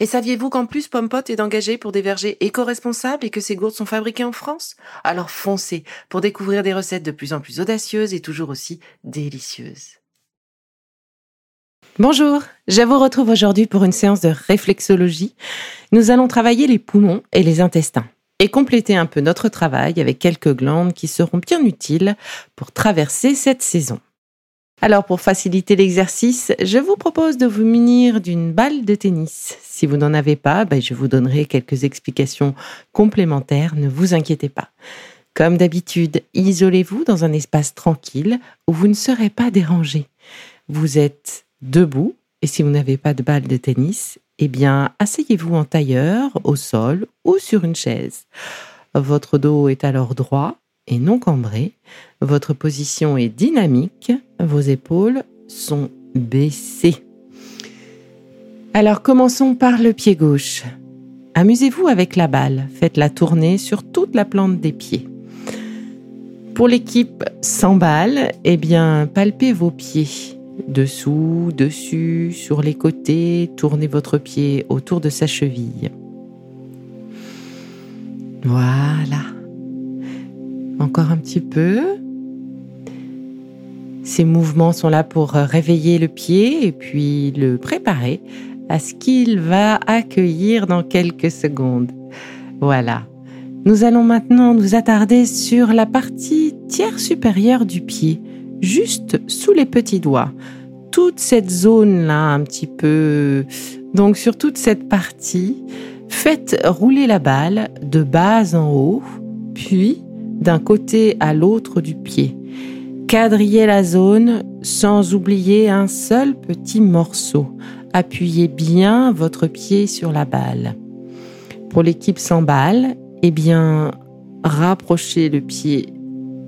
Et saviez-vous qu'en plus Pompot est engagé pour des vergers éco-responsables et que ces gourdes sont fabriquées en France? Alors foncez pour découvrir des recettes de plus en plus audacieuses et toujours aussi délicieuses. Bonjour, je vous retrouve aujourd'hui pour une séance de réflexologie. Nous allons travailler les poumons et les intestins et compléter un peu notre travail avec quelques glandes qui seront bien utiles pour traverser cette saison. Alors pour faciliter l'exercice, je vous propose de vous munir d'une balle de tennis. Si vous n'en avez pas, ben, je vous donnerai quelques explications complémentaires, ne vous inquiétez pas. Comme d'habitude, isolez-vous dans un espace tranquille où vous ne serez pas dérangé. Vous êtes debout et si vous n'avez pas de balle de tennis, eh bien, asseyez-vous en tailleur, au sol ou sur une chaise. Votre dos est alors droit et non cambré. Votre position est dynamique. Vos épaules sont baissées. Alors commençons par le pied gauche. Amusez-vous avec la balle. Faites-la tourner sur toute la plante des pieds. Pour l'équipe sans balle, eh bien, palpez vos pieds. Dessous, dessus, sur les côtés, tournez votre pied autour de sa cheville. Voilà. Encore un petit peu. Ces mouvements sont là pour réveiller le pied et puis le préparer à ce qu'il va accueillir dans quelques secondes. Voilà. Nous allons maintenant nous attarder sur la partie tiers supérieure du pied, juste sous les petits doigts. Toute cette zone-là, un petit peu. Donc sur toute cette partie, faites rouler la balle de bas en haut, puis d'un côté à l'autre du pied. Quadrillez la zone sans oublier un seul petit morceau. Appuyez bien votre pied sur la balle. Pour l'équipe sans balle, eh bien, rapprochez le pied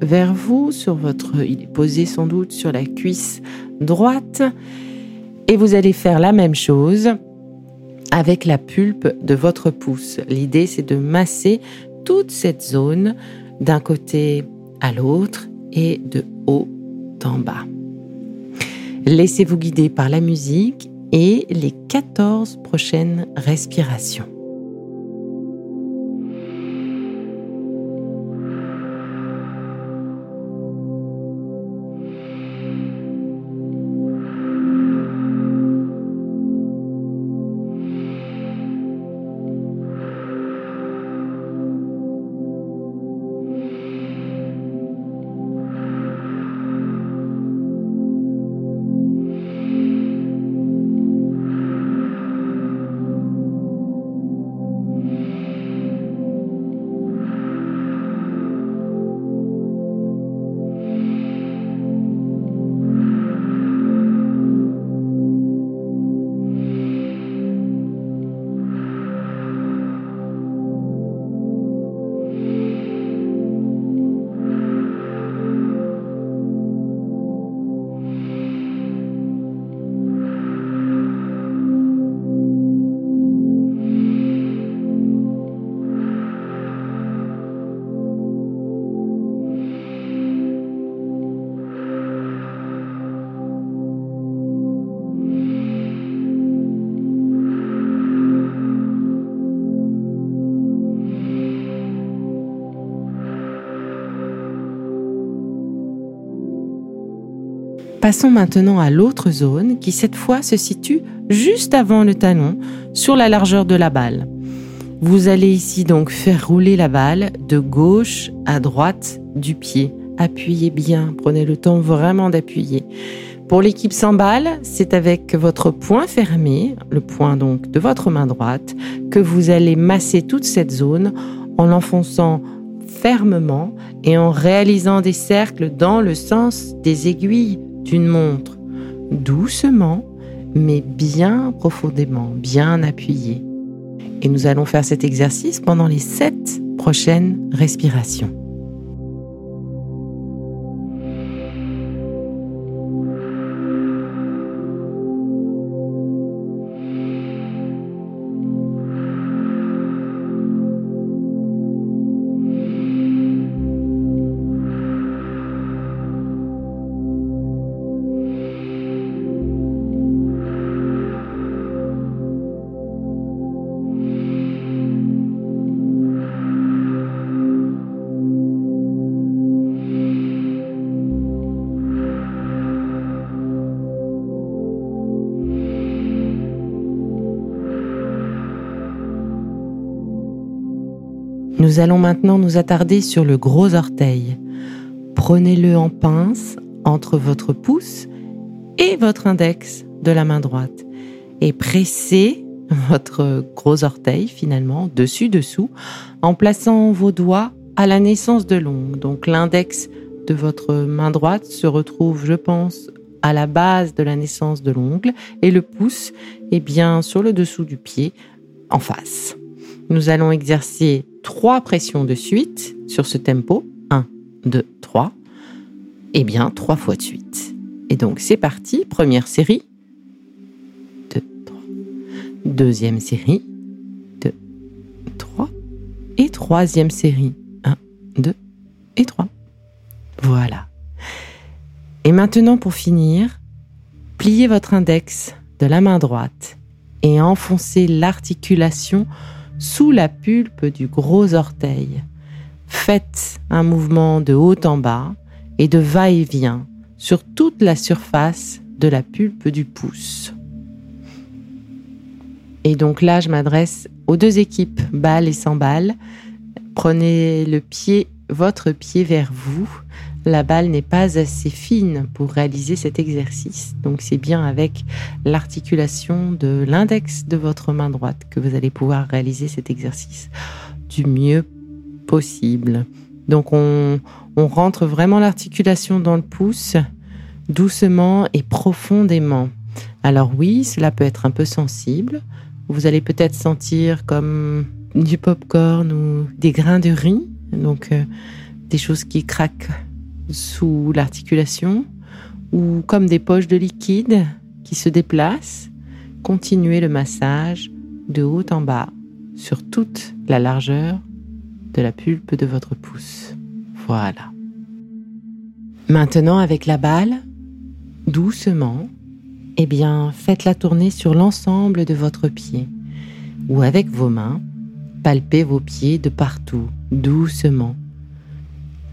vers vous sur votre, il est posé sans doute sur la cuisse droite et vous allez faire la même chose avec la pulpe de votre pouce. L'idée c'est de masser toute cette zone d'un côté à l'autre et de haut en bas. Laissez-vous guider par la musique et les 14 prochaines respirations. Passons maintenant à l'autre zone qui cette fois se situe juste avant le talon sur la largeur de la balle. Vous allez ici donc faire rouler la balle de gauche à droite du pied. Appuyez bien, prenez le temps vraiment d'appuyer. Pour l'équipe 100 balles, c'est avec votre poing fermé, le poing donc de votre main droite, que vous allez masser toute cette zone en l'enfonçant fermement et en réalisant des cercles dans le sens des aiguilles d'une montre, doucement, mais bien profondément, bien appuyé. Et nous allons faire cet exercice pendant les sept prochaines respirations. Nous allons maintenant nous attarder sur le gros orteil. Prenez-le en pince entre votre pouce et votre index de la main droite et pressez votre gros orteil finalement dessus-dessous en plaçant vos doigts à la naissance de l'ongle. Donc l'index de votre main droite se retrouve, je pense, à la base de la naissance de l'ongle et le pouce est bien sur le dessous du pied en face. Nous allons exercer trois pressions de suite sur ce tempo. 1, 2, 3. Et bien, trois fois de suite. Et donc, c'est parti. Première série. 2, 3. Deuxième série. 2, 3. Et troisième série. 1, 2 et 3. Voilà. Et maintenant, pour finir, pliez votre index de la main droite et enfoncez l'articulation sous la pulpe du gros orteil. Faites un mouvement de haut en bas et de va-et-vient sur toute la surface de la pulpe du pouce. Et donc là, je m'adresse aux deux équipes, balle et sans balle. Prenez le pied, votre pied vers vous la balle n'est pas assez fine pour réaliser cet exercice. Donc c'est bien avec l'articulation de l'index de votre main droite que vous allez pouvoir réaliser cet exercice du mieux possible. Donc on, rentre vraiment l'articulation dans le pouce doucement et profondément. Alors oui, cela peut être un peu sensible. Vous allez peut-être sentir comme du pop-corn ou des grains de riz, donc euh, des choses qui craquent sous l'articulation ou comme des poches de liquide qui se déplacent, continuez le massage de haut en bas sur toute la largeur de la pulpe de votre pouce. Voilà. Maintenant, avec la balle, doucement, eh bien, faites-la tourner sur l'ensemble de votre pied ou avec vos mains, palpez vos pieds de partout, doucement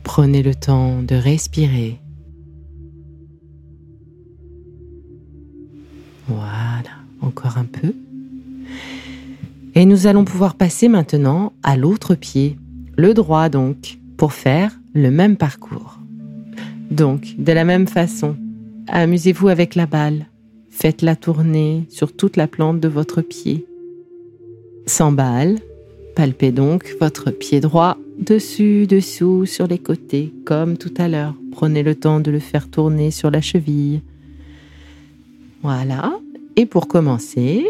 Prenez le temps de respirer. Voilà, encore un peu. Et nous allons pouvoir passer maintenant à l'autre pied, le droit donc, pour faire le même parcours. Donc, de la même façon, amusez-vous avec la balle. Faites-la tourner sur toute la plante de votre pied. Sans balle, palpez donc votre pied droit dessus, dessous, sur les côtés, comme tout à l'heure. Prenez le temps de le faire tourner sur la cheville. Voilà. Et pour commencer,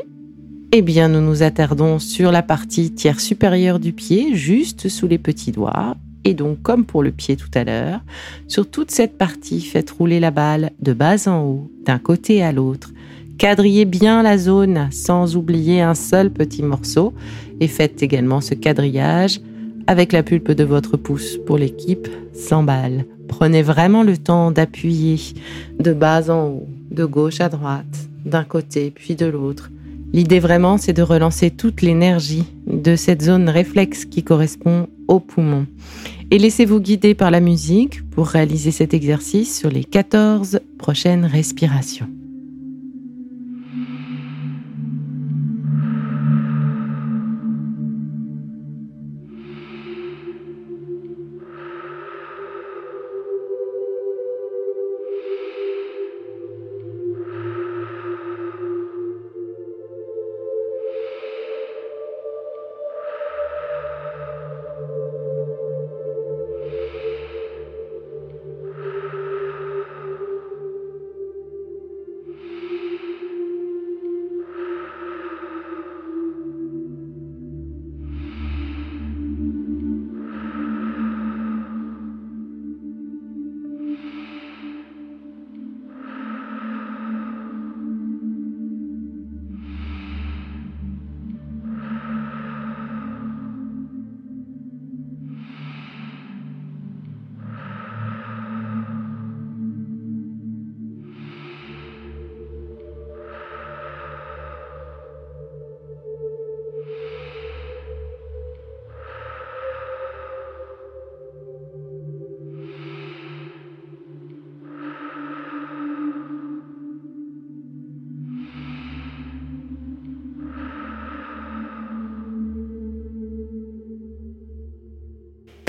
eh bien, nous nous attardons sur la partie tiers supérieure du pied, juste sous les petits doigts. Et donc, comme pour le pied tout à l'heure, sur toute cette partie, faites rouler la balle de bas en haut, d'un côté à l'autre. Quadrillez bien la zone sans oublier un seul petit morceau et faites également ce quadrillage avec la pulpe de votre pouce pour l'équipe 100 balles. Prenez vraiment le temps d'appuyer de bas en haut, de gauche à droite, d'un côté puis de l'autre. L'idée vraiment, c'est de relancer toute l'énergie de cette zone réflexe qui correspond au poumon. Et laissez-vous guider par la musique pour réaliser cet exercice sur les 14 prochaines respirations.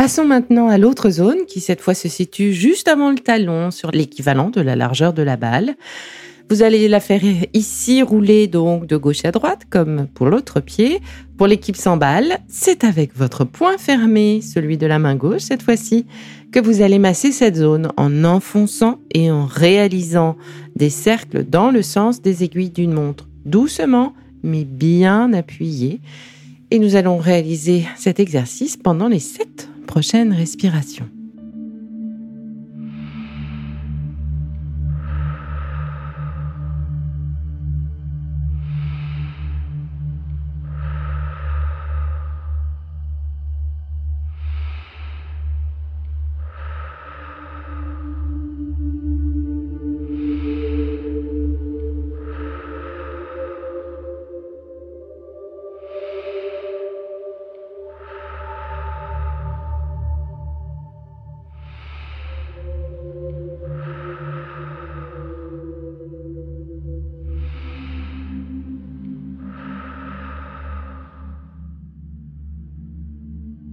Passons maintenant à l'autre zone qui cette fois se situe juste avant le talon sur l'équivalent de la largeur de la balle. Vous allez la faire ici rouler donc de gauche à droite comme pour l'autre pied. Pour l'équipe sans balle, c'est avec votre poing fermé, celui de la main gauche cette fois-ci, que vous allez masser cette zone en enfonçant et en réalisant des cercles dans le sens des aiguilles d'une montre, doucement mais bien appuyé. Et nous allons réaliser cet exercice pendant les 7 prochaine respiration.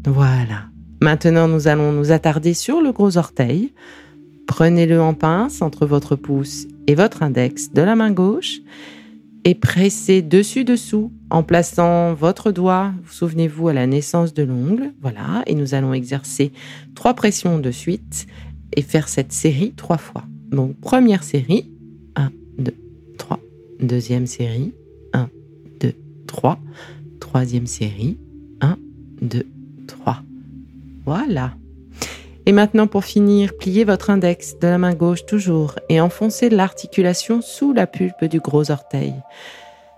Voilà. Maintenant, nous allons nous attarder sur le gros orteil. Prenez-le en pince entre votre pouce et votre index de la main gauche et pressez dessus-dessous en plaçant votre doigt, souvenez-vous, à la naissance de l'ongle. Voilà. Et nous allons exercer trois pressions de suite et faire cette série trois fois. Donc, première série, 1, 2, 3. Deuxième série, 1, 2, 3. Troisième série, 1, 2, 3. Voilà. Et maintenant, pour finir, pliez votre index de la main gauche toujours et enfoncez l'articulation sous la pulpe du gros orteil.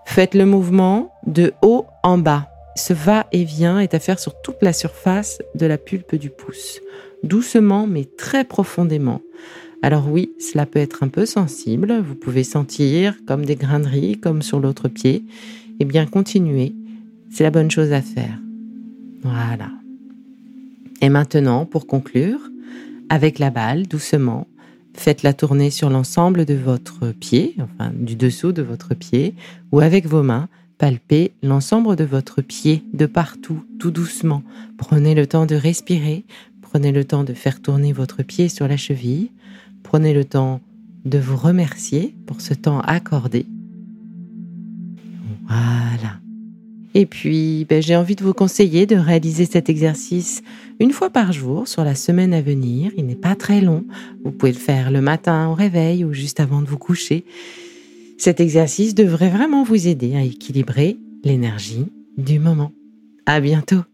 Faites le mouvement de haut en bas. Ce va-et-vient est à faire sur toute la surface de la pulpe du pouce, doucement mais très profondément. Alors oui, cela peut être un peu sensible, vous pouvez sentir comme des graineries, comme sur l'autre pied. Eh bien, continuez, c'est la bonne chose à faire. Voilà. Et maintenant, pour conclure, avec la balle, doucement, faites-la tourner sur l'ensemble de votre pied, enfin du dessous de votre pied, ou avec vos mains, palpez l'ensemble de votre pied de partout, tout doucement. Prenez le temps de respirer, prenez le temps de faire tourner votre pied sur la cheville, prenez le temps de vous remercier pour ce temps accordé. Voilà. Et puis, ben, j'ai envie de vous conseiller de réaliser cet exercice une fois par jour sur la semaine à venir. Il n'est pas très long. Vous pouvez le faire le matin au réveil ou juste avant de vous coucher. Cet exercice devrait vraiment vous aider à équilibrer l'énergie du moment. À bientôt!